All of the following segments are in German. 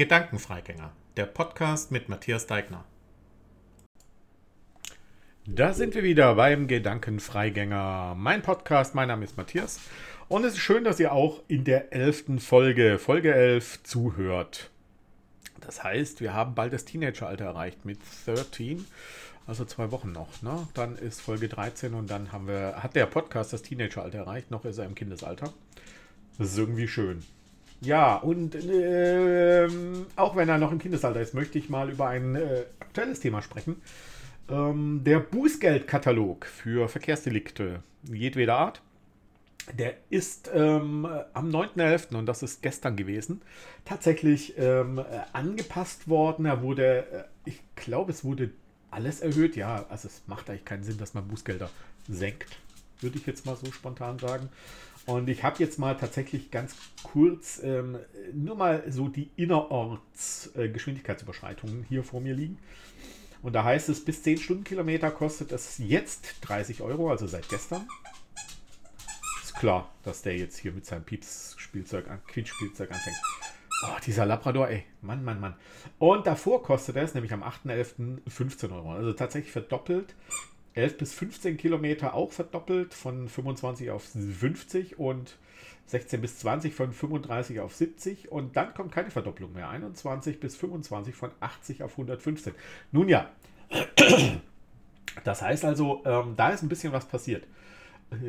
Gedankenfreigänger, der Podcast mit Matthias Deigner. Da sind wir wieder beim Gedankenfreigänger, mein Podcast. Mein Name ist Matthias und es ist schön, dass ihr auch in der elften Folge, Folge 11, zuhört. Das heißt, wir haben bald das Teenageralter erreicht mit 13, also zwei Wochen noch. Ne? Dann ist Folge 13 und dann haben wir, hat der Podcast das Teenageralter erreicht, noch ist er im Kindesalter. Das ist irgendwie schön. Ja, und äh, auch wenn er noch im Kindesalter ist, möchte ich mal über ein äh, aktuelles Thema sprechen. Ähm, der Bußgeldkatalog für Verkehrsdelikte jedweder Art. Der ist ähm, am 9.11., und das ist gestern gewesen, tatsächlich ähm, angepasst worden. Er wurde, äh, ich glaube, es wurde alles erhöht. Ja, also es macht eigentlich keinen Sinn, dass man Bußgelder senkt, würde ich jetzt mal so spontan sagen. Und ich habe jetzt mal tatsächlich ganz kurz ähm, nur mal so die Innerorts-Geschwindigkeitsüberschreitungen äh, hier vor mir liegen. Und da heißt es, bis 10 Stundenkilometer kostet es jetzt 30 Euro, also seit gestern. Ist klar, dass der jetzt hier mit seinem Pieps-Spielzeug, Quietsch-Spielzeug anfängt. Oh, dieser Labrador, ey. Mann, Mann, Mann. Und davor kostet es, nämlich am 8.11. 15 Euro. Also tatsächlich verdoppelt. 11 bis 15 Kilometer auch verdoppelt von 25 auf 50 und 16 bis 20 von 35 auf 70 und dann kommt keine Verdopplung mehr. 21 bis 25 von 80 auf 115. Nun ja, das heißt also, ähm, da ist ein bisschen was passiert.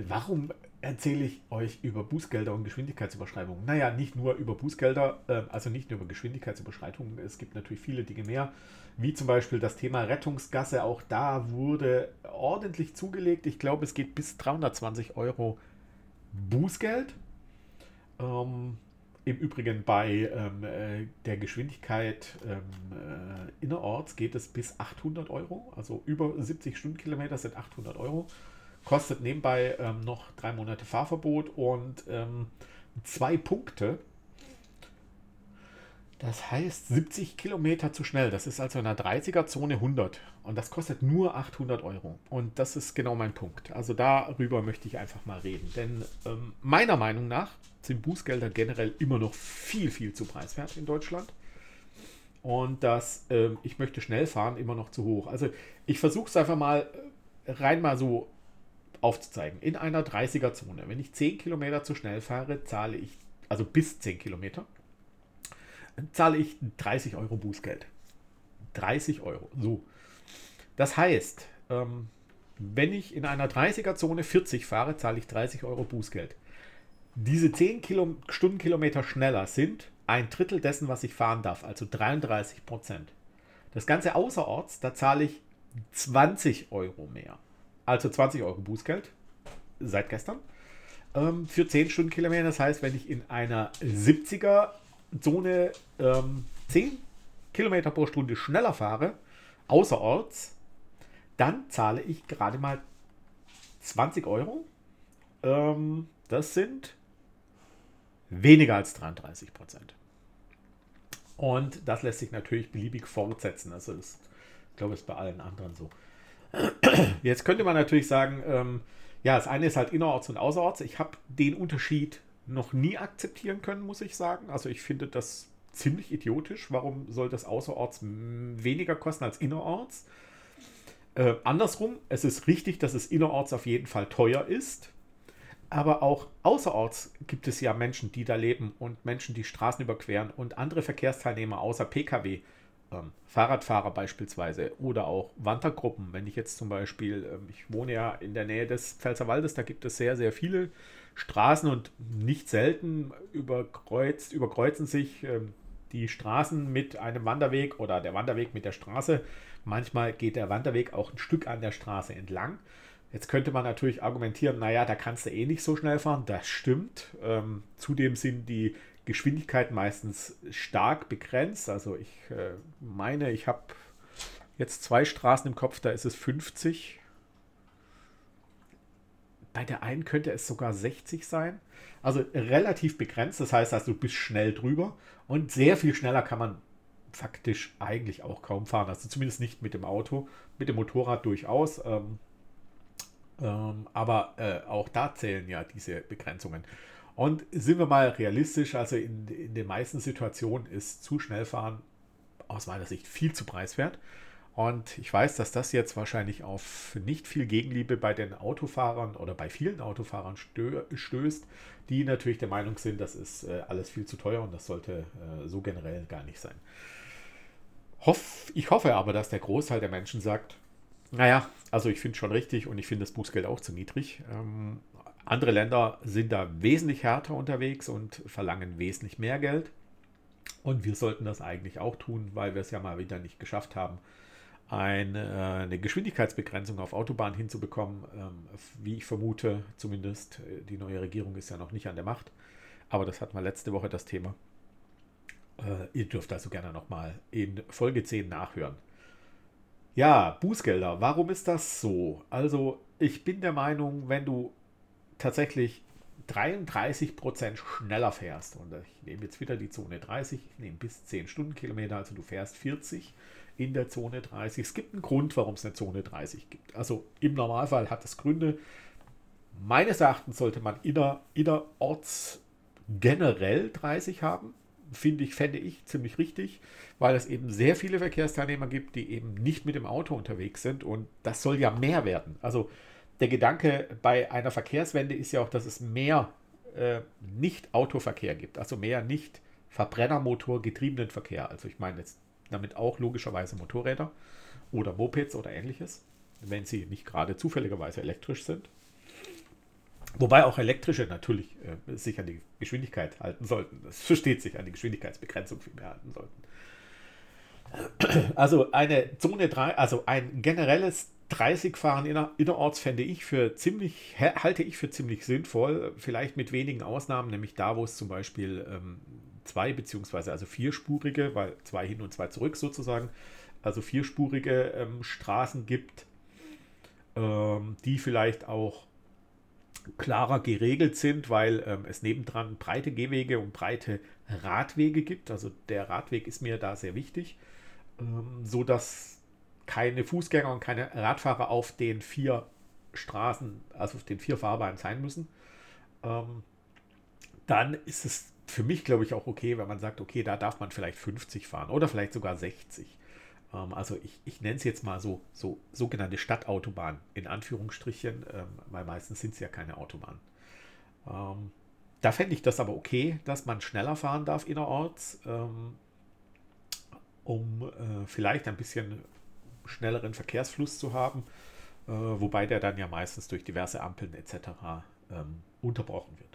Warum erzähle ich euch über Bußgelder und Geschwindigkeitsüberschreitungen? Naja, nicht nur über Bußgelder, äh, also nicht nur über Geschwindigkeitsüberschreitungen. Es gibt natürlich viele Dinge mehr wie zum Beispiel das Thema Rettungsgasse. Auch da wurde ordentlich zugelegt. Ich glaube, es geht bis 320 Euro Bußgeld. Ähm, Im Übrigen bei ähm, äh, der Geschwindigkeit ähm, äh, innerorts geht es bis 800 Euro. Also über 70 Stundenkilometer sind 800 Euro. Kostet nebenbei ähm, noch drei Monate Fahrverbot und ähm, zwei Punkte das heißt 70 Kilometer zu schnell. Das ist also in der 30er-Zone 100. Und das kostet nur 800 Euro. Und das ist genau mein Punkt. Also darüber möchte ich einfach mal reden. Denn ähm, meiner Meinung nach sind Bußgelder generell immer noch viel, viel zu preiswert in Deutschland. Und das, ähm, ich möchte schnell fahren, immer noch zu hoch. Also ich versuche es einfach mal äh, rein mal so aufzuzeigen. In einer 30er-Zone, wenn ich 10 Kilometer zu schnell fahre, zahle ich, also bis 10 Kilometer, zahle ich 30 Euro Bußgeld. 30 Euro. So. Das heißt, ähm, wenn ich in einer 30er-Zone 40 fahre, zahle ich 30 Euro Bußgeld. Diese 10 Kilo Stundenkilometer schneller sind ein Drittel dessen, was ich fahren darf, also 33 Prozent. Das Ganze außerorts, da zahle ich 20 Euro mehr. Also 20 Euro Bußgeld seit gestern ähm, für 10 Stundenkilometer. Das heißt, wenn ich in einer 70er Zone ähm, 10 Kilometer pro Stunde schneller fahre, außerorts, dann zahle ich gerade mal 20 Euro. Ähm, das sind weniger als 33 Prozent. Und das lässt sich natürlich beliebig fortsetzen. Also das, ich glaube, ist bei allen anderen so. Jetzt könnte man natürlich sagen, ähm, ja, das eine ist halt innerorts und außerorts. Ich habe den Unterschied noch nie akzeptieren können, muss ich sagen. Also ich finde das ziemlich idiotisch. Warum soll das außerorts weniger kosten als innerorts? Äh, andersrum, es ist richtig, dass es innerorts auf jeden Fall teuer ist. Aber auch außerorts gibt es ja Menschen, die da leben und Menschen, die Straßen überqueren und andere Verkehrsteilnehmer außer Pkw, ähm, Fahrradfahrer beispielsweise oder auch Wandergruppen. Wenn ich jetzt zum Beispiel, ähm, ich wohne ja in der Nähe des Pfälzerwaldes, da gibt es sehr, sehr viele Straßen und nicht selten überkreuzt, überkreuzen sich ähm, die Straßen mit einem Wanderweg oder der Wanderweg mit der Straße. Manchmal geht der Wanderweg auch ein Stück an der Straße entlang. Jetzt könnte man natürlich argumentieren, naja, da kannst du eh nicht so schnell fahren. Das stimmt. Ähm, zudem sind die Geschwindigkeiten meistens stark begrenzt. Also ich äh, meine, ich habe jetzt zwei Straßen im Kopf, da ist es 50 bei der einen könnte es sogar 60 sein. Also relativ begrenzt. Das heißt, also, du bist schnell drüber. Und sehr viel schneller kann man faktisch eigentlich auch kaum fahren. Also zumindest nicht mit dem Auto. Mit dem Motorrad durchaus. Ähm, ähm, aber äh, auch da zählen ja diese Begrenzungen. Und sind wir mal realistisch, also in, in den meisten Situationen ist zu schnell fahren aus meiner Sicht viel zu preiswert. Und ich weiß, dass das jetzt wahrscheinlich auf nicht viel Gegenliebe bei den Autofahrern oder bei vielen Autofahrern stö stößt, die natürlich der Meinung sind, das ist äh, alles viel zu teuer und das sollte äh, so generell gar nicht sein. Hoff, ich hoffe aber, dass der Großteil der Menschen sagt, naja, also ich finde es schon richtig und ich finde das Bußgeld auch zu niedrig. Andere Länder sind da wesentlich härter unterwegs und verlangen wesentlich mehr Geld. Und wir sollten das eigentlich auch tun, weil wir es ja mal wieder nicht geschafft haben, eine, äh, eine Geschwindigkeitsbegrenzung auf Autobahnen hinzubekommen. Ähm, wie ich vermute, zumindest äh, die neue Regierung ist ja noch nicht an der Macht. Aber das hatten wir letzte Woche das Thema. Äh, ihr dürft also gerne nochmal in Folge 10 nachhören. Ja, Bußgelder. Warum ist das so? Also, ich bin der Meinung, wenn du tatsächlich 33% schneller fährst, und ich nehme jetzt wieder die Zone 30, ich nehme bis 10 Stundenkilometer, also du fährst 40 in der Zone 30. Es gibt einen Grund, warum es eine Zone 30 gibt. Also im Normalfall hat es Gründe. Meines Erachtens sollte man inner, innerorts generell 30 haben. Finde ich, fände ich ziemlich richtig, weil es eben sehr viele Verkehrsteilnehmer gibt, die eben nicht mit dem Auto unterwegs sind und das soll ja mehr werden. Also der Gedanke bei einer Verkehrswende ist ja auch, dass es mehr äh, Nicht-Autoverkehr gibt, also mehr nicht Verbrennermotor getriebenen Verkehr. Also ich meine jetzt damit auch logischerweise Motorräder oder Mopeds oder ähnliches, wenn sie nicht gerade zufälligerweise elektrisch sind. Wobei auch elektrische natürlich äh, sich an die Geschwindigkeit halten sollten. Das versteht sich an die Geschwindigkeitsbegrenzung vielmehr halten sollten. Also eine Zone 3, also ein generelles 30 fahren inner, innerorts fände ich für ziemlich, halte ich für ziemlich sinnvoll, vielleicht mit wenigen Ausnahmen, nämlich da, wo es zum Beispiel ähm, zwei beziehungsweise also vierspurige, weil zwei hin und zwei zurück sozusagen, also vierspurige ähm, Straßen gibt, ähm, die vielleicht auch klarer geregelt sind, weil ähm, es nebendran breite Gehwege und breite Radwege gibt. Also der Radweg ist mir da sehr wichtig, ähm, so dass keine Fußgänger und keine Radfahrer auf den vier Straßen, also auf den vier Fahrbahnen sein müssen. Ähm, dann ist es für mich, glaube ich, auch okay, wenn man sagt, okay, da darf man vielleicht 50 fahren oder vielleicht sogar 60. Ähm, also ich, ich nenne es jetzt mal so, so sogenannte Stadtautobahn in Anführungsstrichen, ähm, weil meistens sind es ja keine Autobahnen. Ähm, da fände ich das aber okay, dass man schneller fahren darf innerorts, ähm, um äh, vielleicht ein bisschen schnelleren Verkehrsfluss zu haben, äh, wobei der dann ja meistens durch diverse Ampeln etc. Ähm, unterbrochen wird.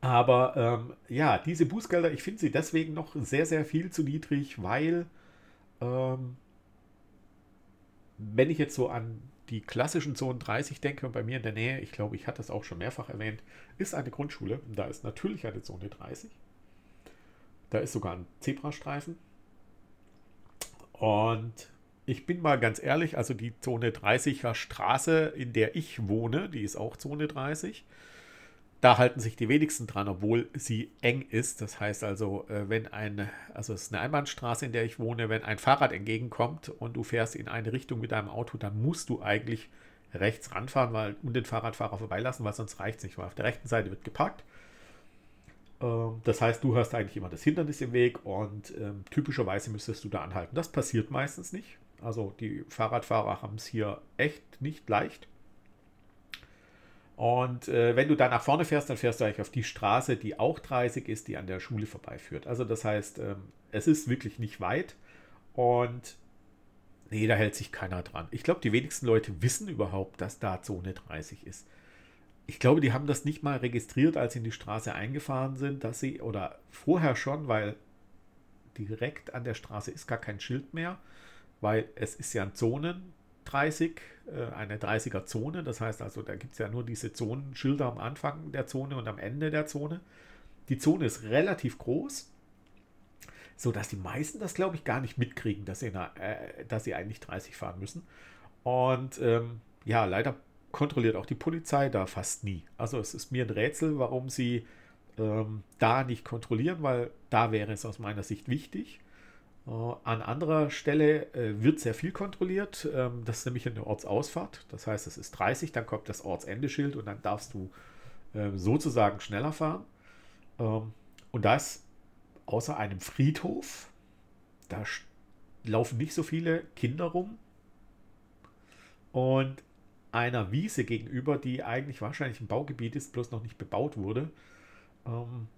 Aber ähm, ja, diese Bußgelder, ich finde sie deswegen noch sehr, sehr viel zu niedrig, weil ähm, wenn ich jetzt so an die klassischen Zonen 30 denke und bei mir in der Nähe, ich glaube, ich hatte das auch schon mehrfach erwähnt, ist eine Grundschule. Da ist natürlich eine Zone 30. Da ist sogar ein Zebrastreifen. Und ich bin mal ganz ehrlich, also die Zone 30er Straße, in der ich wohne, die ist auch Zone 30. Da halten sich die wenigsten dran, obwohl sie eng ist. Das heißt also, äh, wenn ein, also es ist eine Einbahnstraße, in der ich wohne, wenn ein Fahrrad entgegenkommt und du fährst in eine Richtung mit deinem Auto, dann musst du eigentlich rechts ranfahren weil, und den Fahrradfahrer vorbeilassen, weil sonst reicht es nicht, weil auf der rechten Seite wird geparkt. Ähm, das heißt, du hast eigentlich immer das Hindernis im Weg und ähm, typischerweise müsstest du da anhalten. Das passiert meistens nicht. Also die Fahrradfahrer haben es hier echt nicht leicht. Und äh, wenn du da nach vorne fährst, dann fährst du eigentlich auf die Straße, die auch 30 ist, die an der Schule vorbeiführt. Also das heißt, ähm, es ist wirklich nicht weit und nee, da hält sich keiner dran. Ich glaube, die wenigsten Leute wissen überhaupt, dass da Zone 30 ist. Ich glaube, die haben das nicht mal registriert, als sie in die Straße eingefahren sind, dass sie, oder vorher schon, weil direkt an der Straße ist gar kein Schild mehr, weil es ist ja ein Zonen, 30, äh, eine 30er Zone. Das heißt also, da gibt es ja nur diese Zonenschilder am Anfang der Zone und am Ende der Zone. Die Zone ist relativ groß, sodass die meisten das, glaube ich, gar nicht mitkriegen, dass sie, äh, dass sie eigentlich 30 fahren müssen. Und ähm, ja, leider kontrolliert auch die Polizei da fast nie. Also es ist mir ein Rätsel, warum sie ähm, da nicht kontrollieren, weil da wäre es aus meiner Sicht wichtig. Äh, an anderer Stelle äh, wird sehr viel kontrolliert. Ähm, das ist nämlich eine Ortsausfahrt. Das heißt, es ist 30, dann kommt das Ortsendeschild und dann darfst du äh, sozusagen schneller fahren. Ähm, und da ist außer einem Friedhof, da laufen nicht so viele Kinder rum. Und einer Wiese gegenüber, die eigentlich wahrscheinlich ein Baugebiet ist, bloß noch nicht bebaut wurde. Ähm,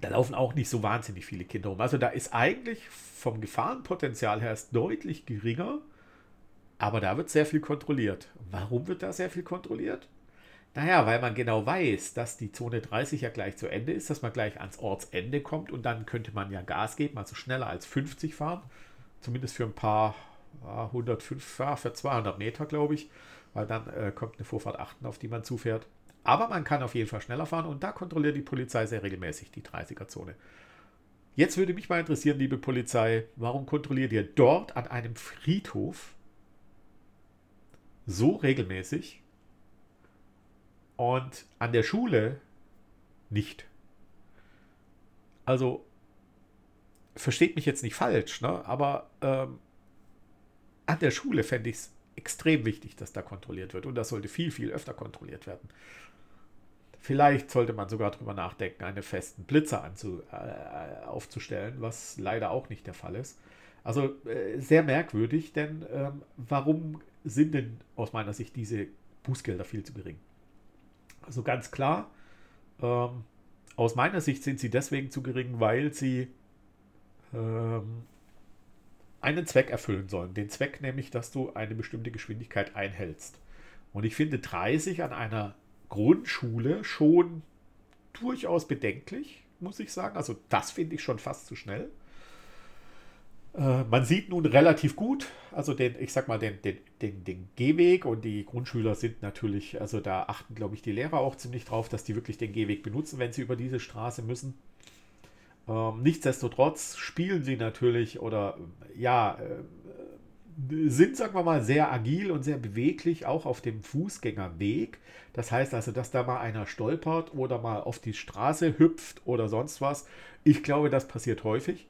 da laufen auch nicht so wahnsinnig viele Kinder rum. Also da ist eigentlich vom Gefahrenpotenzial her deutlich geringer, aber da wird sehr viel kontrolliert. Warum wird da sehr viel kontrolliert? Naja, weil man genau weiß, dass die Zone 30 ja gleich zu Ende ist, dass man gleich ans Ortsende kommt und dann könnte man ja Gas geben, also schneller als 50 fahren. Zumindest für ein paar 105, ja, für 200 Meter, glaube ich, weil dann äh, kommt eine Vorfahrt 8, auf die man zufährt. Aber man kann auf jeden Fall schneller fahren und da kontrolliert die Polizei sehr regelmäßig die 30er-Zone. Jetzt würde mich mal interessieren, liebe Polizei, warum kontrolliert ihr dort an einem Friedhof so regelmäßig und an der Schule nicht? Also, versteht mich jetzt nicht falsch, ne? aber ähm, an der Schule fände ich es extrem wichtig, dass da kontrolliert wird und das sollte viel, viel öfter kontrolliert werden. Vielleicht sollte man sogar darüber nachdenken, einen festen Blitzer anzu, äh, aufzustellen, was leider auch nicht der Fall ist. Also äh, sehr merkwürdig, denn ähm, warum sind denn aus meiner Sicht diese Bußgelder viel zu gering? Also ganz klar, ähm, aus meiner Sicht sind sie deswegen zu gering, weil sie ähm, einen Zweck erfüllen sollen. Den Zweck nämlich, dass du eine bestimmte Geschwindigkeit einhältst. Und ich finde 30 an einer Grundschule schon durchaus bedenklich, muss ich sagen. Also das finde ich schon fast zu schnell. Äh, man sieht nun relativ gut, also den, ich sag mal, den, den, den, den Gehweg und die Grundschüler sind natürlich, also da achten, glaube ich, die Lehrer auch ziemlich drauf, dass die wirklich den Gehweg benutzen, wenn sie über diese Straße müssen. Ähm, nichtsdestotrotz spielen sie natürlich oder ja, äh, sind, sagen wir mal, sehr agil und sehr beweglich, auch auf dem Fußgängerweg. Das heißt also, dass da mal einer stolpert oder mal auf die Straße hüpft oder sonst was. Ich glaube, das passiert häufig.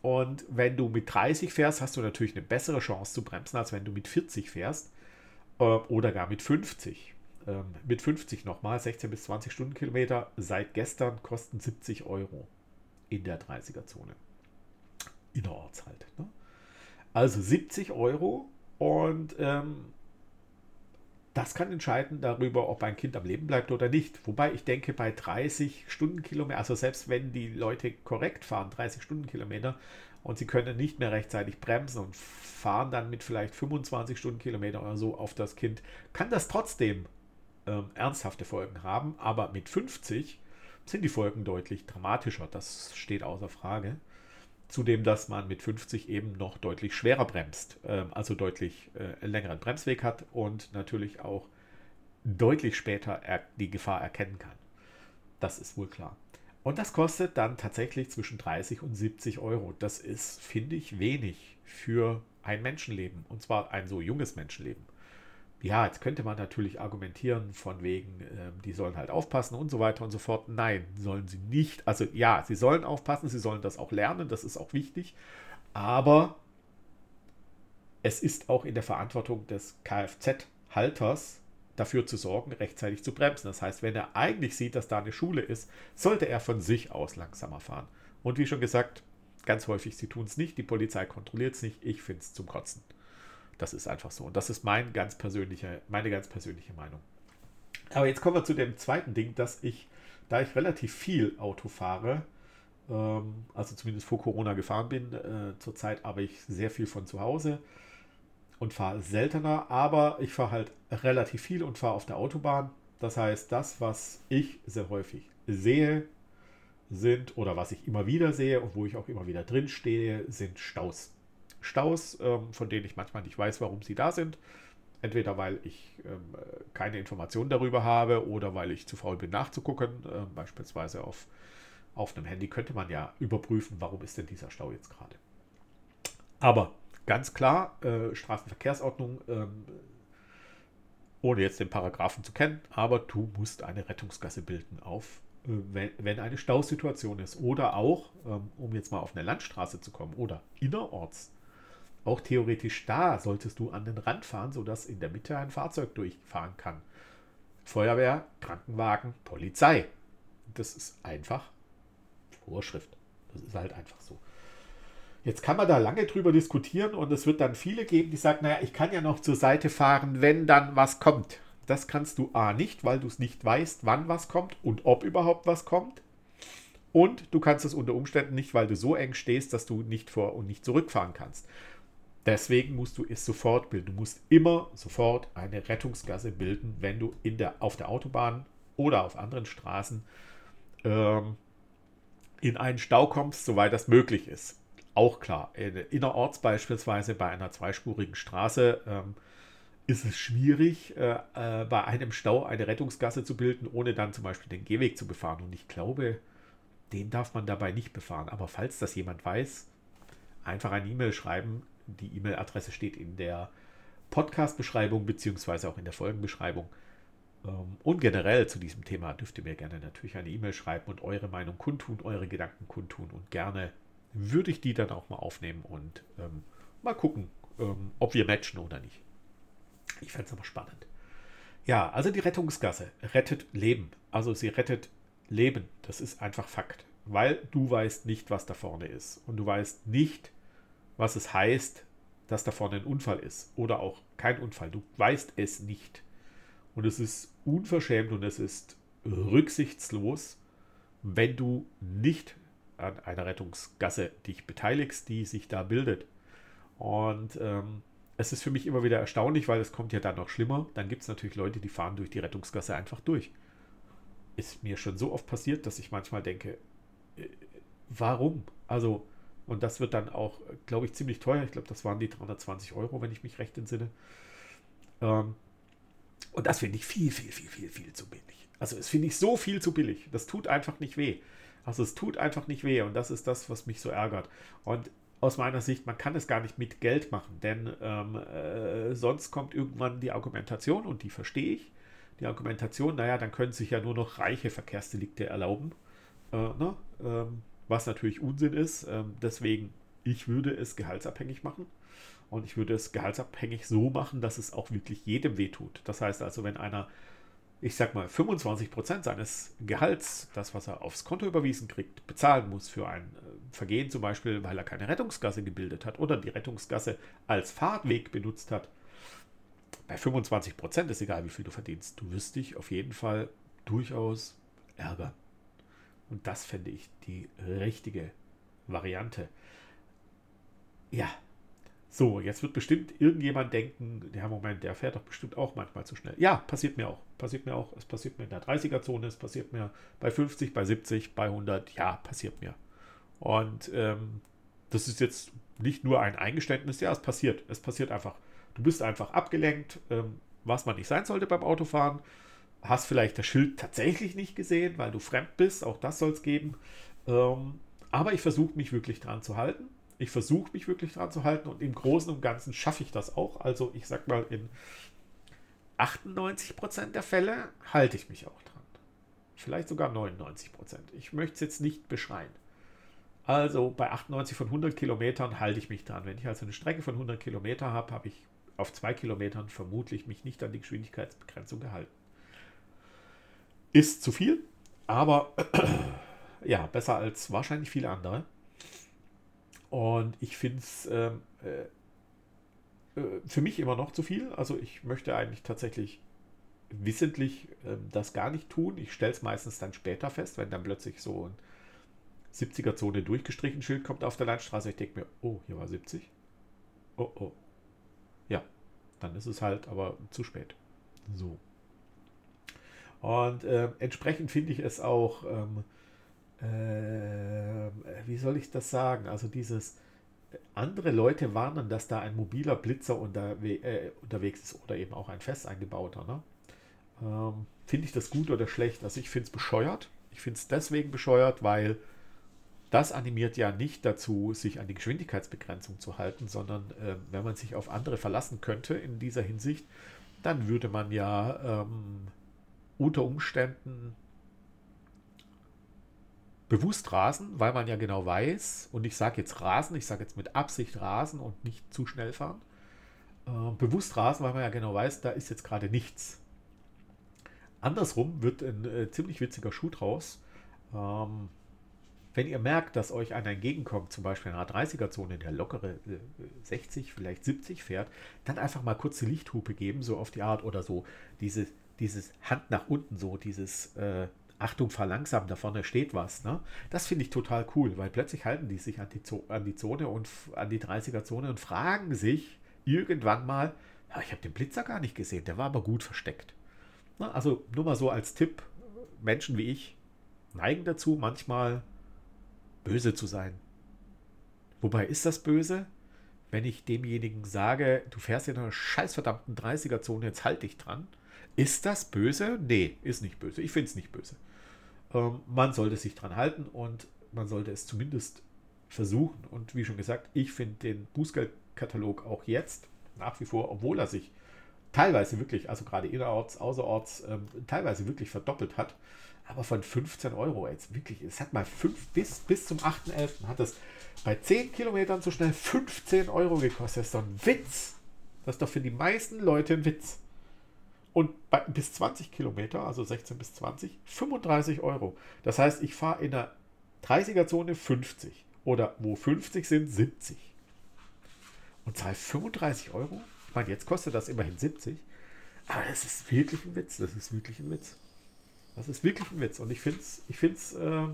Und wenn du mit 30 fährst, hast du natürlich eine bessere Chance zu bremsen, als wenn du mit 40 fährst äh, oder gar mit 50. Ähm, mit 50 nochmal, 16 bis 20 Stundenkilometer seit gestern kosten 70 Euro in der 30er-Zone. Innerorts halt. Ne? Also 70 Euro und ähm, das kann entscheiden darüber, ob ein Kind am Leben bleibt oder nicht. Wobei ich denke, bei 30 Stundenkilometer, also selbst wenn die Leute korrekt fahren, 30 Stundenkilometer, und sie können nicht mehr rechtzeitig bremsen und fahren dann mit vielleicht 25 Stundenkilometer oder so auf das Kind, kann das trotzdem ähm, ernsthafte Folgen haben. Aber mit 50 sind die Folgen deutlich dramatischer. Das steht außer Frage. Zudem, dass man mit 50 eben noch deutlich schwerer bremst, äh, also deutlich äh, längeren Bremsweg hat und natürlich auch deutlich später die Gefahr erkennen kann. Das ist wohl klar. Und das kostet dann tatsächlich zwischen 30 und 70 Euro. Das ist, finde ich, wenig für ein Menschenleben. Und zwar ein so junges Menschenleben ja, jetzt könnte man natürlich argumentieren von wegen, äh, die sollen halt aufpassen und so weiter und so fort. Nein, sollen sie nicht. Also ja, sie sollen aufpassen, sie sollen das auch lernen, das ist auch wichtig. Aber es ist auch in der Verantwortung des Kfz-Halters dafür zu sorgen, rechtzeitig zu bremsen. Das heißt, wenn er eigentlich sieht, dass da eine Schule ist, sollte er von sich aus langsamer fahren. Und wie schon gesagt, ganz häufig, sie tun es nicht, die Polizei kontrolliert es nicht, ich finde es zum Kotzen. Das ist einfach so. Und das ist mein ganz persönliche, meine ganz persönliche Meinung. Aber jetzt kommen wir zu dem zweiten Ding, dass ich, da ich relativ viel Auto fahre, ähm, also zumindest vor Corona gefahren bin, äh, zurzeit aber ich sehr viel von zu Hause und fahre seltener, aber ich fahre halt relativ viel und fahre auf der Autobahn. Das heißt, das, was ich sehr häufig sehe, sind oder was ich immer wieder sehe und wo ich auch immer wieder drin stehe, sind Staus. Staus, ähm, von denen ich manchmal nicht weiß, warum sie da sind. Entweder weil ich ähm, keine Informationen darüber habe oder weil ich zu faul bin nachzugucken. Ähm, beispielsweise auf, auf einem Handy könnte man ja überprüfen, warum ist denn dieser Stau jetzt gerade. Aber ganz klar, äh, Straßenverkehrsordnung, ähm, ohne jetzt den Paragraphen zu kennen, aber du musst eine Rettungsgasse bilden auf äh, wenn, wenn eine Stausituation ist. Oder auch, ähm, um jetzt mal auf eine Landstraße zu kommen, oder innerorts. Auch theoretisch da solltest du an den Rand fahren, sodass in der Mitte ein Fahrzeug durchfahren kann. Feuerwehr, Krankenwagen, Polizei. Das ist einfach Vorschrift. Das ist halt einfach so. Jetzt kann man da lange drüber diskutieren und es wird dann viele geben, die sagen, naja, ich kann ja noch zur Seite fahren, wenn dann was kommt. Das kannst du A nicht, weil du es nicht weißt, wann was kommt und ob überhaupt was kommt. Und du kannst es unter Umständen nicht, weil du so eng stehst, dass du nicht vor und nicht zurückfahren kannst. Deswegen musst du es sofort bilden. Du musst immer sofort eine Rettungsgasse bilden, wenn du in der, auf der Autobahn oder auf anderen Straßen ähm, in einen Stau kommst, soweit das möglich ist. Auch klar, innerorts beispielsweise bei einer zweispurigen Straße ähm, ist es schwierig, äh, äh, bei einem Stau eine Rettungsgasse zu bilden, ohne dann zum Beispiel den Gehweg zu befahren. Und ich glaube, den darf man dabei nicht befahren. Aber falls das jemand weiß, einfach eine E-Mail schreiben. Die E-Mail-Adresse steht in der Podcast-Beschreibung beziehungsweise auch in der Folgenbeschreibung. Ähm, und generell zu diesem Thema dürft ihr mir gerne natürlich eine E-Mail schreiben und eure Meinung kundtun, eure Gedanken kundtun. Und gerne würde ich die dann auch mal aufnehmen und ähm, mal gucken, ähm, ob wir matchen oder nicht. Ich fände es aber spannend. Ja, also die Rettungsgasse rettet Leben. Also sie rettet Leben. Das ist einfach Fakt. Weil du weißt nicht, was da vorne ist. Und du weißt nicht, was es heißt, dass da vorne ein Unfall ist. Oder auch kein Unfall. Du weißt es nicht. Und es ist unverschämt und es ist rücksichtslos, wenn du nicht an einer Rettungsgasse dich beteiligst, die sich da bildet. Und ähm, es ist für mich immer wieder erstaunlich, weil es kommt ja dann noch schlimmer. Dann gibt es natürlich Leute, die fahren durch die Rettungsgasse einfach durch. Ist mir schon so oft passiert, dass ich manchmal denke, äh, warum? Also, und das wird dann auch, glaube ich, ziemlich teuer. Ich glaube, das waren die 320 Euro, wenn ich mich recht entsinne. Ähm, und das finde ich viel, viel, viel, viel, viel zu billig. Also, es finde ich so viel zu billig. Das tut einfach nicht weh. Also, es tut einfach nicht weh. Und das ist das, was mich so ärgert. Und aus meiner Sicht, man kann es gar nicht mit Geld machen, denn ähm, äh, sonst kommt irgendwann die Argumentation und die verstehe ich. Die Argumentation, naja, dann können sich ja nur noch reiche Verkehrsdelikte erlauben, äh, ne? ähm, was natürlich Unsinn ist. Ähm, deswegen, ich würde es gehaltsabhängig machen und ich würde es gehaltsabhängig so machen, dass es auch wirklich jedem wehtut. Das heißt also, wenn einer ich sag mal, 25% seines Gehalts, das, was er aufs Konto überwiesen kriegt, bezahlen muss für ein äh, Vergehen, zum Beispiel, weil er keine Rettungsgasse gebildet hat oder die Rettungsgasse als Fahrtweg benutzt hat, bei 25% ist egal, wie viel du verdienst. Du wirst dich auf jeden Fall durchaus ärgern. Und das fände ich die richtige Variante. Ja, so, jetzt wird bestimmt irgendjemand denken, der Moment, der fährt doch bestimmt auch manchmal zu schnell. Ja, passiert mir auch. Passiert mir auch. Es passiert mir in der 30er-Zone, es passiert mir bei 50, bei 70, bei 100. Ja, passiert mir. Und ähm, das ist jetzt nicht nur ein Eingeständnis, ja, es passiert. Es passiert einfach. Du bist einfach abgelenkt, ähm, was man nicht sein sollte beim Autofahren. Hast vielleicht das Schild tatsächlich nicht gesehen, weil du fremd bist. Auch das soll es geben. Ähm, aber ich versuche mich wirklich dran zu halten ich versuche mich wirklich dran zu halten und im Großen und Ganzen schaffe ich das auch. Also ich sag mal, in 98% der Fälle halte ich mich auch dran. Vielleicht sogar 99%. Ich möchte es jetzt nicht beschreien. Also bei 98 von 100 Kilometern halte ich mich dran. Wenn ich also eine Strecke von 100 Kilometer habe, habe ich auf zwei Kilometern vermutlich mich nicht an die Geschwindigkeitsbegrenzung gehalten. Ist zu viel, aber ja, besser als wahrscheinlich viele andere. Und ich finde es ähm, äh, äh, für mich immer noch zu viel. Also ich möchte eigentlich tatsächlich wissentlich äh, das gar nicht tun. Ich stelle es meistens dann später fest, wenn dann plötzlich so ein 70er-Zone durchgestrichen Schild kommt auf der Landstraße. Ich denke mir, oh, hier war 70. Oh, oh. Ja, dann ist es halt aber zu spät. So. Und äh, entsprechend finde ich es auch ähm, äh, wie soll ich das sagen? Also dieses andere Leute warnen, dass da ein mobiler Blitzer unterwe äh, unterwegs ist oder eben auch ein fest eingebauter. Ne? Ähm, finde ich das gut oder schlecht? Also ich finde es bescheuert. Ich finde es deswegen bescheuert, weil das animiert ja nicht dazu, sich an die Geschwindigkeitsbegrenzung zu halten, sondern äh, wenn man sich auf andere verlassen könnte in dieser Hinsicht, dann würde man ja ähm, unter Umständen bewusst rasen, weil man ja genau weiß, und ich sage jetzt rasen, ich sage jetzt mit Absicht rasen und nicht zu schnell fahren. Äh, bewusst rasen, weil man ja genau weiß, da ist jetzt gerade nichts. Andersrum wird ein äh, ziemlich witziger Schuh draus. Ähm, wenn ihr merkt, dass euch einer entgegenkommt, zum Beispiel in einer 30er-Zone, der lockere äh, 60, vielleicht 70 fährt, dann einfach mal kurz die Lichthupe geben, so auf die Art oder so. Diese, dieses Hand nach unten, so dieses äh, Achtung, verlangsamen, da vorne steht was. Ne? Das finde ich total cool, weil plötzlich halten die sich an die, Zo an die Zone und an die 30er-Zone und fragen sich irgendwann mal, ich habe den Blitzer gar nicht gesehen, der war aber gut versteckt. Na, also nur mal so als Tipp, Menschen wie ich neigen dazu, manchmal böse zu sein. Wobei ist das böse? Wenn ich demjenigen sage, du fährst in einer scheißverdammten 30er-Zone, jetzt halt dich dran. Ist das böse? Nee, ist nicht böse. Ich finde es nicht böse. Ähm, man sollte sich dran halten und man sollte es zumindest versuchen. Und wie schon gesagt, ich finde den Bußgeldkatalog auch jetzt nach wie vor, obwohl er sich teilweise wirklich, also gerade innerorts, außerorts, ähm, teilweise wirklich verdoppelt hat, aber von 15 Euro jetzt wirklich, es hat mal fünf, bis, bis zum 8.11. hat das bei 10 Kilometern so schnell 15 Euro gekostet. Das ist doch ein Witz. Das ist doch für die meisten Leute ein Witz. Und bei, bis 20 Kilometer, also 16 bis 20, 35 Euro. Das heißt, ich fahre in der 30er-Zone 50 oder wo 50 sind, 70. Und zahle 35 Euro? Ich meine, jetzt kostet das immerhin 70. Aber das ist wirklich ein Witz. Das ist wirklich ein Witz. Das ist wirklich ein Witz. Und ich finde es ich find's, äh,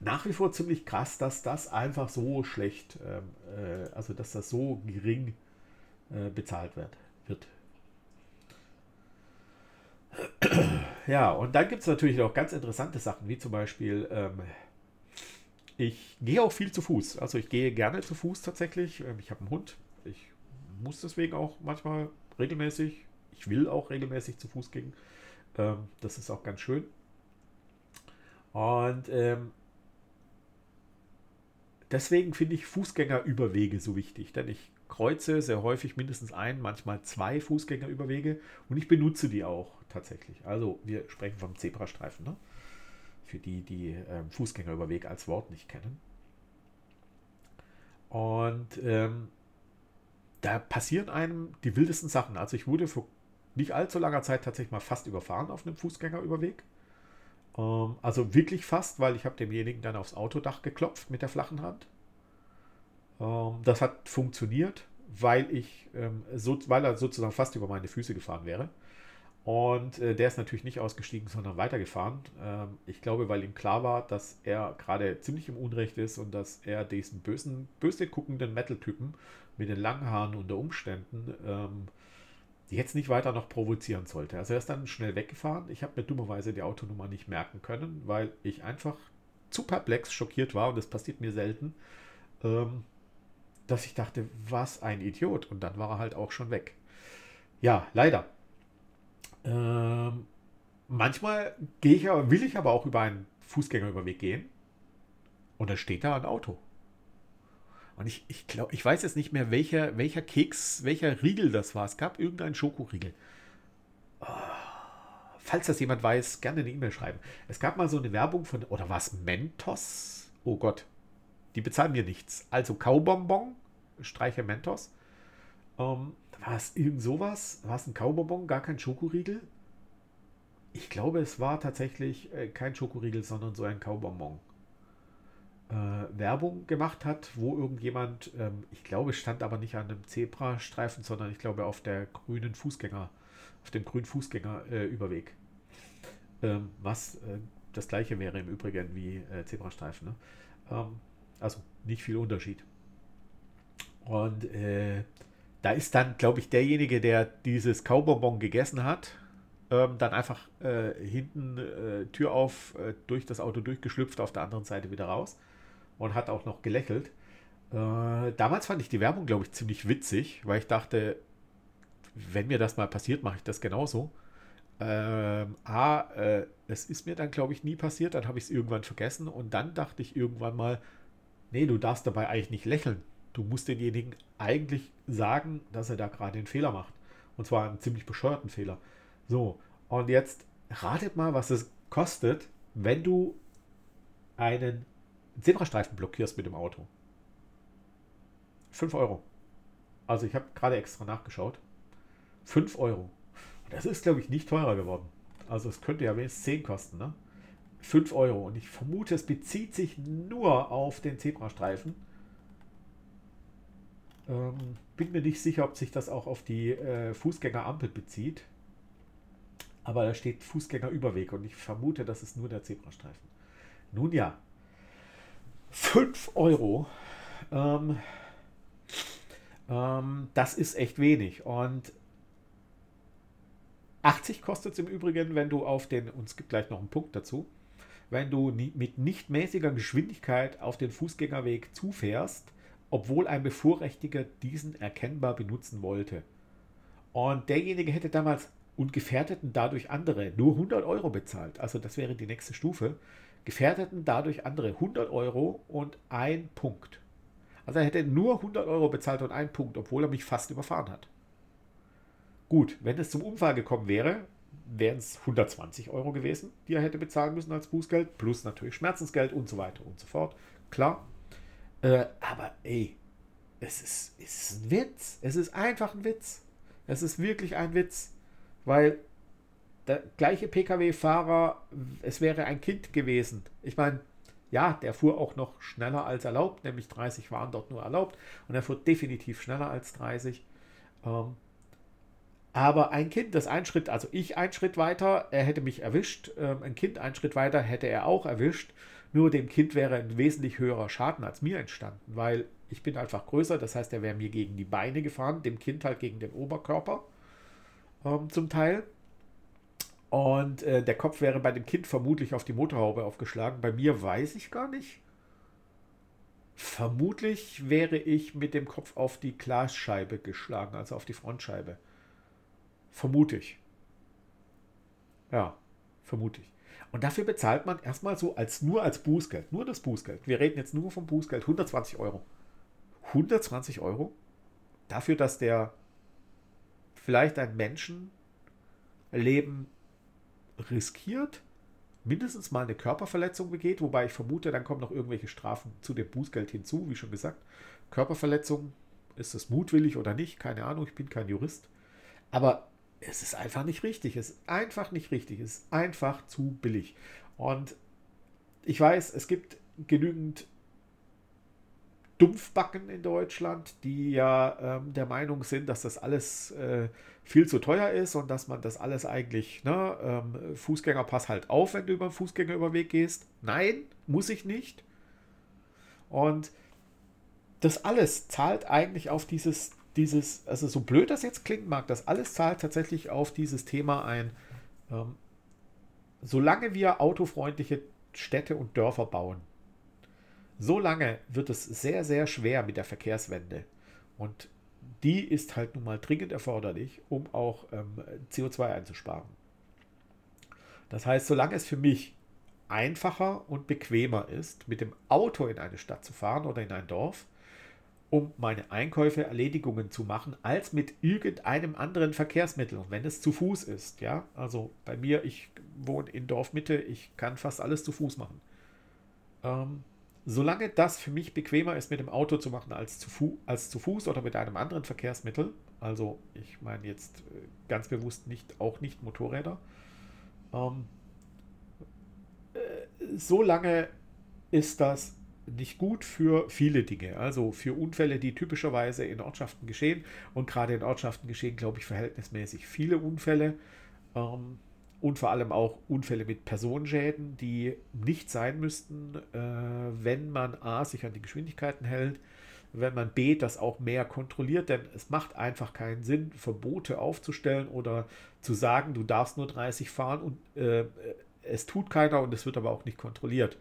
nach wie vor ziemlich krass, dass das einfach so schlecht, ähm, äh, also dass das so gering äh, bezahlt wird. wird. Ja, und dann gibt es natürlich auch ganz interessante Sachen, wie zum Beispiel, ähm, ich gehe auch viel zu Fuß. Also ich gehe gerne zu Fuß tatsächlich. Ähm, ich habe einen Hund. Ich muss deswegen auch manchmal regelmäßig, ich will auch regelmäßig zu Fuß gehen. Ähm, das ist auch ganz schön. Und ähm, deswegen finde ich Fußgängerüberwege so wichtig, denn ich kreuze sehr häufig mindestens ein, manchmal zwei Fußgängerüberwege und ich benutze die auch tatsächlich. Also wir sprechen vom Zebrastreifen, ne? für die, die ähm, Fußgängerüberweg als Wort nicht kennen. Und ähm, da passieren einem die wildesten Sachen. Also ich wurde vor nicht allzu langer Zeit tatsächlich mal fast überfahren auf einem Fußgängerüberweg. Ähm, also wirklich fast, weil ich habe demjenigen dann aufs Autodach geklopft mit der flachen Hand. Ähm, das hat funktioniert, weil ich ähm, so, weil er sozusagen fast über meine Füße gefahren wäre. Und äh, der ist natürlich nicht ausgestiegen, sondern weitergefahren. Ähm, ich glaube, weil ihm klar war, dass er gerade ziemlich im Unrecht ist und dass er diesen bösen, böse guckenden Metal-Typen mit den langen Haaren unter Umständen ähm, jetzt nicht weiter noch provozieren sollte. Also er ist dann schnell weggefahren. Ich habe mir dummerweise die Autonummer nicht merken können, weil ich einfach zu perplex schockiert war und das passiert mir selten, ähm, dass ich dachte, was ein Idiot. Und dann war er halt auch schon weg. Ja, leider. Ähm, manchmal gehe ich, will ich aber auch über einen Fußgängerüberweg gehen und dann steht da ein Auto. Und ich, ich glaube, ich weiß jetzt nicht mehr, welcher, welcher Keks, welcher Riegel das war. Es gab irgendeinen Schokoriegel. Oh, falls das jemand weiß, gerne eine E-Mail schreiben. Es gab mal so eine Werbung von, oder war es Mentos? Oh Gott, die bezahlen mir nichts. Also Kaubonbon, Streiche Mentos. Ähm, war es irgend sowas? War es ein Kaubonbon, gar kein Schokoriegel? Ich glaube, es war tatsächlich äh, kein Schokoriegel, sondern so ein Kaubonbon äh, Werbung gemacht hat, wo irgendjemand, ähm, ich glaube, stand aber nicht an einem Zebrastreifen, sondern ich glaube auf der grünen Fußgänger, auf dem grünen Fußgängerüberweg. Äh, ähm, was äh, das gleiche wäre im Übrigen wie äh, Zebrastreifen. Ne? Ähm, also nicht viel Unterschied. Und äh, da ist dann, glaube ich, derjenige, der dieses Kaubonbon gegessen hat, ähm, dann einfach äh, hinten äh, Tür auf, äh, durch das Auto durchgeschlüpft, auf der anderen Seite wieder raus und hat auch noch gelächelt. Äh, damals fand ich die Werbung, glaube ich, ziemlich witzig, weil ich dachte, wenn mir das mal passiert, mache ich das genauso. Ähm, A, äh, es ist mir dann, glaube ich, nie passiert, dann habe ich es irgendwann vergessen und dann dachte ich irgendwann mal, nee, du darfst dabei eigentlich nicht lächeln. Du musst denjenigen eigentlich sagen, dass er da gerade einen Fehler macht. Und zwar einen ziemlich bescheuerten Fehler. So, und jetzt ratet mal, was es kostet, wenn du einen Zebrastreifen blockierst mit dem Auto. 5 Euro. Also ich habe gerade extra nachgeschaut. 5 Euro. Das ist, glaube ich, nicht teurer geworden. Also es könnte ja wenigstens 10 kosten, ne? 5 Euro. Und ich vermute, es bezieht sich nur auf den Zebrastreifen. Ähm, bin mir nicht sicher, ob sich das auch auf die äh, Fußgängerampel bezieht. Aber da steht Fußgängerüberweg und ich vermute, das ist nur der Zebrastreifen. Nun ja, 5 Euro. Ähm, ähm, das ist echt wenig. Und 80 kostet es im Übrigen, wenn du auf den, und es gibt gleich noch einen Punkt dazu, wenn du mit nicht mäßiger Geschwindigkeit auf den Fußgängerweg zufährst, obwohl ein Bevorrechtiger diesen erkennbar benutzen wollte. Und derjenige hätte damals und gefährdeten dadurch andere nur 100 Euro bezahlt. Also das wäre die nächste Stufe. Gefährdeten dadurch andere 100 Euro und ein Punkt. Also er hätte nur 100 Euro bezahlt und einen Punkt, obwohl er mich fast überfahren hat. Gut, wenn es zum Unfall gekommen wäre, wären es 120 Euro gewesen, die er hätte bezahlen müssen als Bußgeld, plus natürlich Schmerzensgeld und so weiter und so fort. Klar. Äh, aber ey, es ist, es ist ein Witz. Es ist einfach ein Witz. Es ist wirklich ein Witz. Weil der gleiche Pkw-Fahrer, es wäre ein Kind gewesen. Ich meine, ja, der fuhr auch noch schneller als erlaubt, nämlich 30 waren dort nur erlaubt und er fuhr definitiv schneller als 30. Ähm, aber ein Kind, das ein Schritt, also ich einen Schritt weiter, er hätte mich erwischt. Ähm, ein Kind einen Schritt weiter hätte er auch erwischt. Nur dem Kind wäre ein wesentlich höherer Schaden als mir entstanden, weil ich bin einfach größer. Das heißt, er wäre mir gegen die Beine gefahren, dem Kind halt gegen den Oberkörper ähm, zum Teil. Und äh, der Kopf wäre bei dem Kind vermutlich auf die Motorhaube aufgeschlagen. Bei mir weiß ich gar nicht. Vermutlich wäre ich mit dem Kopf auf die Glasscheibe geschlagen, also auf die Frontscheibe. Vermute ich. Ja, vermute ich. Und dafür bezahlt man erstmal so als nur als Bußgeld, nur das Bußgeld. Wir reden jetzt nur vom Bußgeld, 120 Euro. 120 Euro dafür, dass der vielleicht ein Menschenleben riskiert, mindestens mal eine Körperverletzung begeht, wobei ich vermute, dann kommen noch irgendwelche Strafen zu dem Bußgeld hinzu, wie schon gesagt. Körperverletzung, ist es mutwillig oder nicht? Keine Ahnung, ich bin kein Jurist. Aber es ist einfach nicht richtig. Es ist einfach nicht richtig. Es ist einfach zu billig. Und ich weiß, es gibt genügend Dumpfbacken in Deutschland, die ja ähm, der Meinung sind, dass das alles äh, viel zu teuer ist und dass man das alles eigentlich, ne, ähm, Fußgängerpass halt auf, wenn du über den Fußgängerüberweg gehst. Nein, muss ich nicht. Und das alles zahlt eigentlich auf dieses dieses, also so blöd das jetzt klingt mag, das alles zahlt tatsächlich auf dieses Thema ein. Ähm, solange wir autofreundliche Städte und Dörfer bauen, solange wird es sehr, sehr schwer mit der Verkehrswende. Und die ist halt nun mal dringend erforderlich, um auch ähm, CO2 einzusparen. Das heißt, solange es für mich einfacher und bequemer ist, mit dem Auto in eine Stadt zu fahren oder in ein Dorf, um meine Einkäufe, Erledigungen zu machen, als mit irgendeinem anderen Verkehrsmittel, wenn es zu Fuß ist. Ja, also bei mir, ich wohne in Dorfmitte, ich kann fast alles zu Fuß machen. Ähm, solange das für mich bequemer ist, mit dem Auto zu machen als zu, Fu als zu Fuß oder mit einem anderen Verkehrsmittel, also ich meine jetzt äh, ganz bewusst nicht, auch nicht Motorräder, ähm, äh, solange ist das nicht gut für viele Dinge. Also für Unfälle, die typischerweise in Ortschaften geschehen. Und gerade in Ortschaften geschehen, glaube ich, verhältnismäßig viele Unfälle. Ähm, und vor allem auch Unfälle mit Personenschäden, die nicht sein müssten, äh, wenn man A, sich an die Geschwindigkeiten hält, wenn man B, das auch mehr kontrolliert, denn es macht einfach keinen Sinn, Verbote aufzustellen oder zu sagen, du darfst nur 30 fahren und äh, es tut keiner und es wird aber auch nicht kontrolliert.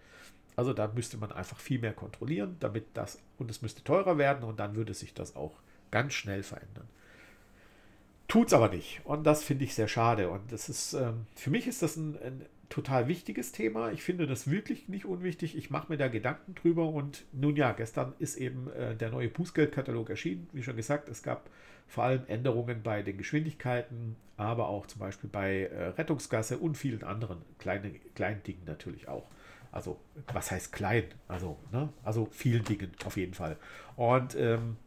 Also da müsste man einfach viel mehr kontrollieren, damit das, und es müsste teurer werden und dann würde sich das auch ganz schnell verändern. Tut es aber nicht. Und das finde ich sehr schade. Und das ist, ähm, für mich ist das ein, ein, total wichtiges Thema. Ich finde das wirklich nicht unwichtig. Ich mache mir da Gedanken drüber. Und nun ja, gestern ist eben äh, der neue Bußgeldkatalog erschienen. Wie schon gesagt, es gab vor allem Änderungen bei den Geschwindigkeiten, aber auch zum Beispiel bei äh, Rettungsgasse und vielen anderen kleinen, kleinen Dingen natürlich auch. Also, was heißt klein? Also, ne? also vielen Dingen auf jeden Fall. Und ähm,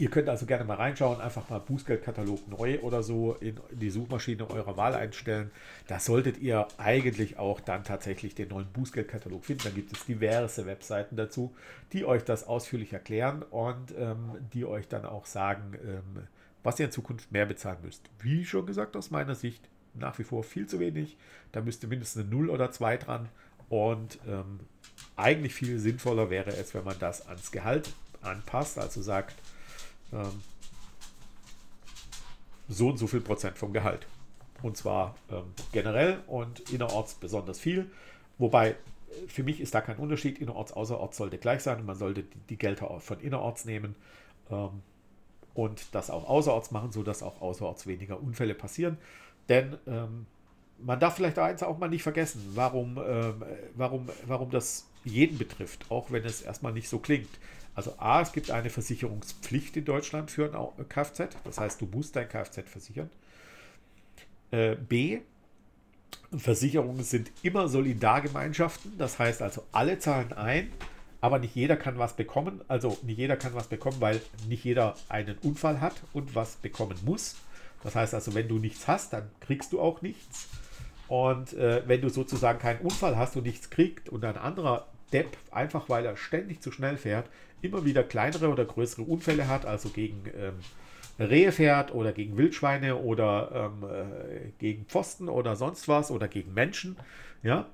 Ihr könnt also gerne mal reinschauen, einfach mal Bußgeldkatalog neu oder so in, die Suchmaschine eurer Wahl einstellen. Da solltet ihr eigentlich auch dann tatsächlich den neuen Bußgeldkatalog finden. Da gibt es diverse Webseiten dazu, die euch das ausführlich erklären und ähm, die euch dann auch sagen, ähm, was ihr in Zukunft mehr bezahlen müsst. Wie schon gesagt, aus meiner Sicht nach wie vor viel zu wenig. Da müsste mindestens eine 0 oder 2 dran. Und ähm, eigentlich viel sinnvoller wäre es, wenn man das ans Gehalt anpasst, also sagt, ähm, so und so viel Prozent vom Gehalt. Und zwar ähm, generell und innerorts besonders viel. Wobei für mich ist da kein Unterschied. Innerorts, außerorts sollte gleich sein man sollte die, die Gelder von innerorts nehmen ähm, und das auch außerorts machen, sodass auch außerorts weniger Unfälle passieren. Denn ähm, man darf vielleicht eins auch mal nicht vergessen, warum, ähm, warum, warum das jeden betrifft, auch wenn es erstmal nicht so klingt. Also A, es gibt eine Versicherungspflicht in Deutschland für ein Kfz. Das heißt, du musst dein Kfz versichern. Äh, B, Versicherungen sind immer Solidargemeinschaften. Das heißt also, alle zahlen ein, aber nicht jeder kann was bekommen. Also nicht jeder kann was bekommen, weil nicht jeder einen Unfall hat und was bekommen muss. Das heißt also, wenn du nichts hast, dann kriegst du auch nichts. Und äh, wenn du sozusagen keinen Unfall hast und nichts kriegst und ein anderer Depp, einfach weil er ständig zu schnell fährt, immer wieder kleinere oder größere Unfälle hat, also gegen ähm, Rehe fährt oder gegen Wildschweine oder ähm, äh, gegen Pfosten oder sonst was oder gegen Menschen, ja,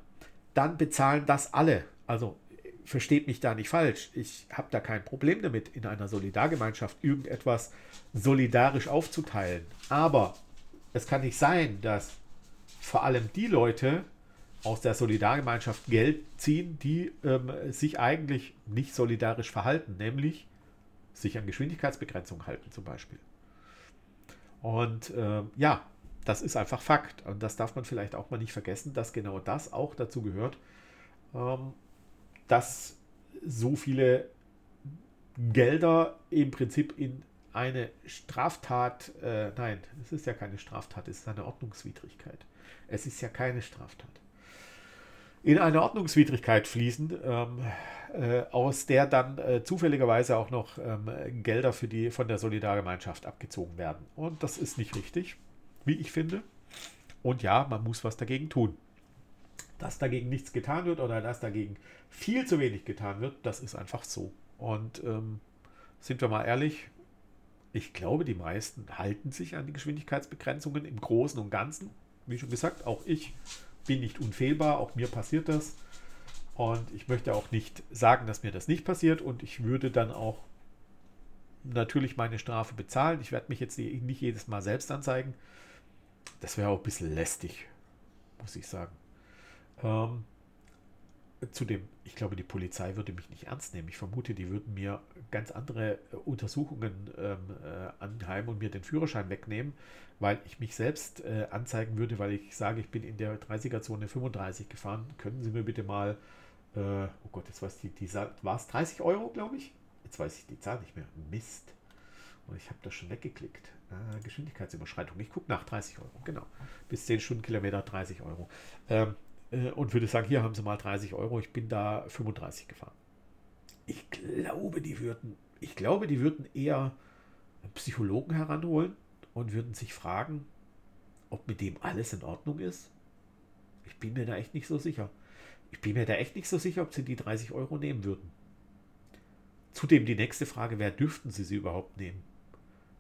dann bezahlen das alle. Also versteht mich da nicht falsch. Ich habe da kein Problem damit, in einer Solidargemeinschaft irgendetwas solidarisch aufzuteilen. Aber es kann nicht sein, dass vor allem die Leute, aus der Solidargemeinschaft Geld ziehen, die ähm, sich eigentlich nicht solidarisch verhalten, nämlich sich an Geschwindigkeitsbegrenzung halten zum Beispiel. Und äh, ja, das ist einfach Fakt. Und das darf man vielleicht auch mal nicht vergessen, dass genau das auch dazu gehört, ähm, dass so viele Gelder im Prinzip in eine Straftat, äh, nein, es ist ja keine Straftat, es ist eine Ordnungswidrigkeit. Es ist ja keine Straftat in eine Ordnungswidrigkeit fließen, ähm, äh, aus der dann äh, zufälligerweise auch noch ähm, Gelder für die von der Solidargemeinschaft abgezogen werden. Und das ist nicht richtig, wie ich finde. Und ja, man muss was dagegen tun. Dass dagegen nichts getan wird oder dass dagegen viel zu wenig getan wird, das ist einfach so. Und ähm, sind wir mal ehrlich, ich glaube, die meisten halten sich an die Geschwindigkeitsbegrenzungen im Großen und Ganzen. Wie schon gesagt, auch ich bin nicht unfehlbar, auch mir passiert das. Und ich möchte auch nicht sagen, dass mir das nicht passiert. Und ich würde dann auch natürlich meine Strafe bezahlen. Ich werde mich jetzt nicht jedes Mal selbst anzeigen. Das wäre auch ein bisschen lästig, muss ich sagen. Ähm, Zudem, ich glaube, die Polizei würde mich nicht ernst nehmen. Ich vermute, die würden mir ganz andere äh, Untersuchungen ähm, äh, anheimen und mir den Führerschein wegnehmen, weil ich mich selbst äh, anzeigen würde, weil ich sage, ich bin in der 30er-Zone 35 gefahren. Können Sie mir bitte mal, äh, oh Gott, jetzt weiß die, die war es 30 Euro, glaube ich? Jetzt weiß ich die Zahl nicht mehr. Mist. Und ich habe das schon weggeklickt. Äh, Geschwindigkeitsüberschreitung. Ich gucke nach 30 Euro, genau. Bis 10 Stundenkilometer 30 Euro. Ähm, äh, und würde sagen, hier haben Sie mal 30 Euro, ich bin da 35 gefahren. Ich glaube, die würden, ich glaube, die würden eher Psychologen heranholen und würden sich fragen, ob mit dem alles in Ordnung ist. Ich bin mir da echt nicht so sicher. Ich bin mir da echt nicht so sicher, ob sie die 30 Euro nehmen würden. Zudem die nächste Frage, wer dürften sie sie überhaupt nehmen?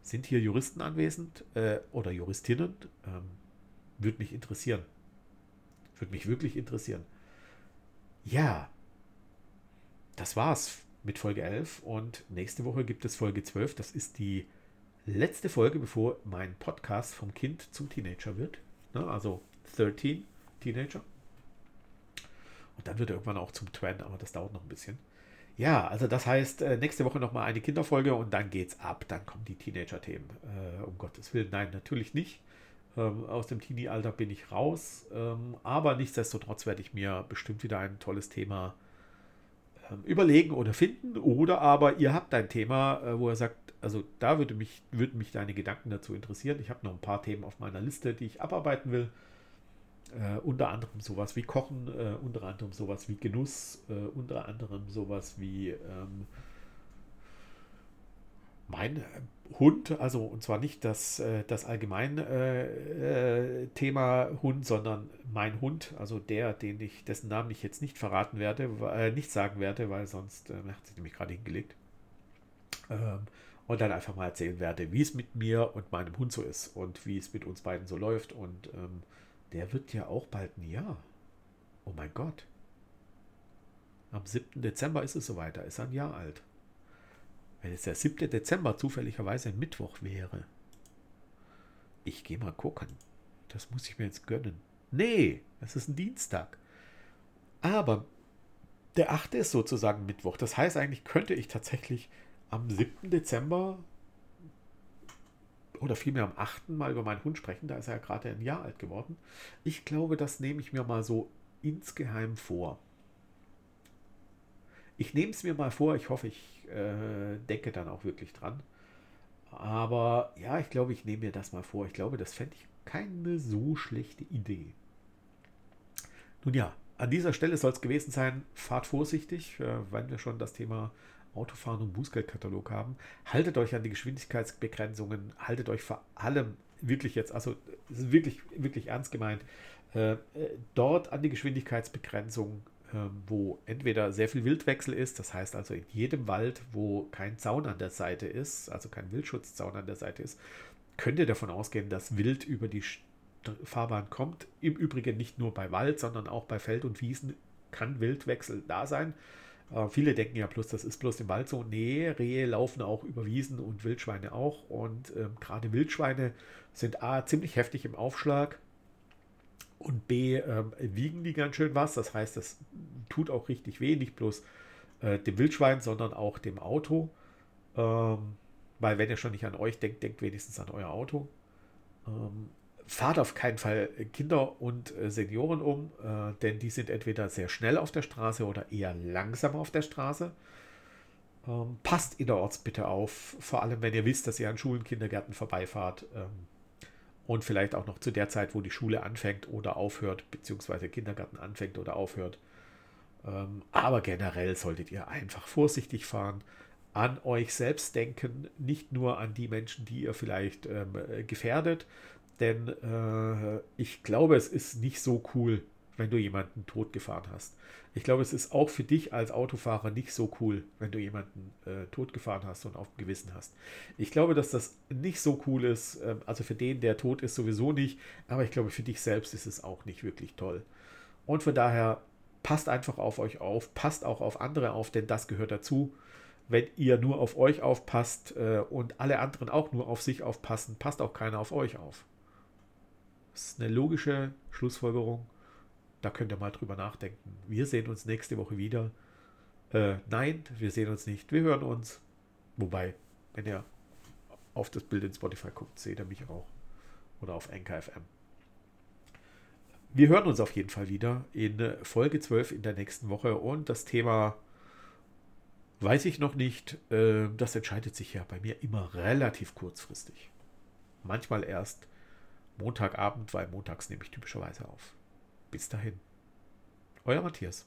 Sind hier Juristen anwesend äh, oder Juristinnen? Ähm, würde mich interessieren. Würde mich wirklich interessieren. Ja, das war's mit Folge 11 und nächste Woche gibt es Folge 12. Das ist die letzte Folge, bevor mein Podcast vom Kind zum Teenager wird. Ne? Also 13 Teenager. Und dann wird er irgendwann auch zum Twan, aber das dauert noch ein bisschen. Ja, also das heißt, äh, nächste Woche nochmal eine Kinderfolge und dann geht's ab. Dann kommen die Teenager-Themen. Äh, um Gottes Willen, nein, natürlich nicht. Ähm, aus dem Teenie-Alter bin ich raus. Ähm, aber nichtsdestotrotz werde ich mir bestimmt wieder ein tolles Thema ähm, überlegen oder finden. Oder aber ihr habt ein Thema, äh, wo ihr sagt, also da würde mich, würden mich deine Gedanken dazu interessieren. Ich habe noch ein paar Themen auf meiner Liste, die ich abarbeiten will. Äh, unter anderem sowas wie Kochen, äh, unter anderem sowas wie Genuss, äh, unter anderem sowas wie ähm, mein Hund, also und zwar nicht das, äh, das allgemein äh, äh, Thema Hund, sondern mein Hund, also der, den ich, dessen Namen ich jetzt nicht verraten werde, äh, nicht sagen werde, weil sonst äh, hat sich nämlich gerade hingelegt. Ähm, und dann einfach mal erzählen werde, wie es mit mir und meinem Hund so ist und wie es mit uns beiden so läuft. Und ähm, der wird ja auch bald ein Jahr. Oh mein Gott. Am 7. Dezember ist es soweit, da ist er ein Jahr alt. Wenn es der 7. Dezember zufälligerweise ein Mittwoch wäre. Ich gehe mal gucken. Das muss ich mir jetzt gönnen. Nee, es ist ein Dienstag. Aber der 8. ist sozusagen Mittwoch. Das heißt, eigentlich könnte ich tatsächlich am 7. Dezember oder vielmehr am 8. mal über meinen Hund sprechen. Da ist er ja gerade ein Jahr alt geworden. Ich glaube, das nehme ich mir mal so insgeheim vor. Ich nehme es mir mal vor. Ich hoffe, ich äh, denke dann auch wirklich dran. Aber ja, ich glaube, ich nehme mir das mal vor. Ich glaube, das fände ich keine so schlechte Idee. Nun ja, an dieser Stelle soll es gewesen sein. Fahrt vorsichtig, äh, wenn wir schon das Thema Autofahren und Bußgeldkatalog haben. Haltet euch an die Geschwindigkeitsbegrenzungen. Haltet euch vor allem wirklich jetzt, also wirklich, wirklich ernst gemeint, äh, äh dort an die Geschwindigkeitsbegrenzung wo entweder sehr viel Wildwechsel ist, das heißt also in jedem Wald, wo kein Zaun an der Seite ist, also kein Wildschutzzaun an der Seite ist, könnt ihr davon ausgehen, dass Wild über die Fahrbahn kommt. Im Übrigen nicht nur bei Wald, sondern auch bei Feld und Wiesen kann Wildwechsel da sein. Äh, viele denken ja bloß, das ist bloß im Wald so. Nee, Rehe laufen auch über Wiesen und Wildschweine auch. Und ähm, gerade Wildschweine sind A, ziemlich heftig im Aufschlag und B, ähm, wiegen die ganz schön was. Das heißt, das tut auch richtig weh, nicht bloß äh, dem Wildschwein, sondern auch dem Auto. Ähm, weil wenn ihr schon nicht an euch denkt, denkt wenigstens an euer Auto. Ähm, fahrt auf keinen Fall Kinder und äh, Senioren um, äh, denn die sind entweder sehr schnell auf der Straße oder eher langsam auf der Straße. Ähm, passt innerorts bitte auf, vor allem wenn ihr wisst, dass ihr an Schulen, Kindergärten vorbeifahrt. Ähm, und vielleicht auch noch zu der Zeit, wo die Schule anfängt oder aufhört, beziehungsweise Kindergarten anfängt oder aufhört. Ähm, aber generell solltet ihr einfach vorsichtig fahren, an euch selbst denken, nicht nur an die Menschen, die ihr vielleicht ähm, gefährdet, denn äh, ich glaube, es ist nicht so cool, wenn du jemanden totgefahren hast. Ich glaube, es ist auch für dich als Autofahrer nicht so cool, wenn du jemanden äh, totgefahren hast und auf dem Gewissen hast. Ich glaube, dass das nicht so cool ist. Ähm, also für den, der tot ist, sowieso nicht. Aber ich glaube, für dich selbst ist es auch nicht wirklich toll. Und von daher passt einfach auf euch auf, passt auch auf andere auf, denn das gehört dazu. Wenn ihr nur auf euch aufpasst äh, und alle anderen auch nur auf sich aufpassen, passt auch keiner auf euch auf. Das ist eine logische Schlussfolgerung da könnt ihr mal drüber nachdenken. Wir sehen uns nächste Woche wieder. Äh, nein, wir sehen uns nicht. Wir hören uns. Wobei, wenn ihr auf das Bild in Spotify guckt, seht ihr mich auch. Oder auf NKFM. Wir hören uns auf jeden Fall wieder in Folge 12 in der nächsten Woche. Und das Thema weiß ich noch nicht. Äh, das entscheidet sich ja bei mir immer relativ kurzfristig. Manchmal erst Montagabend, weil montags nehme ich typischerweise auf. Bis dahin. Euer Matthias.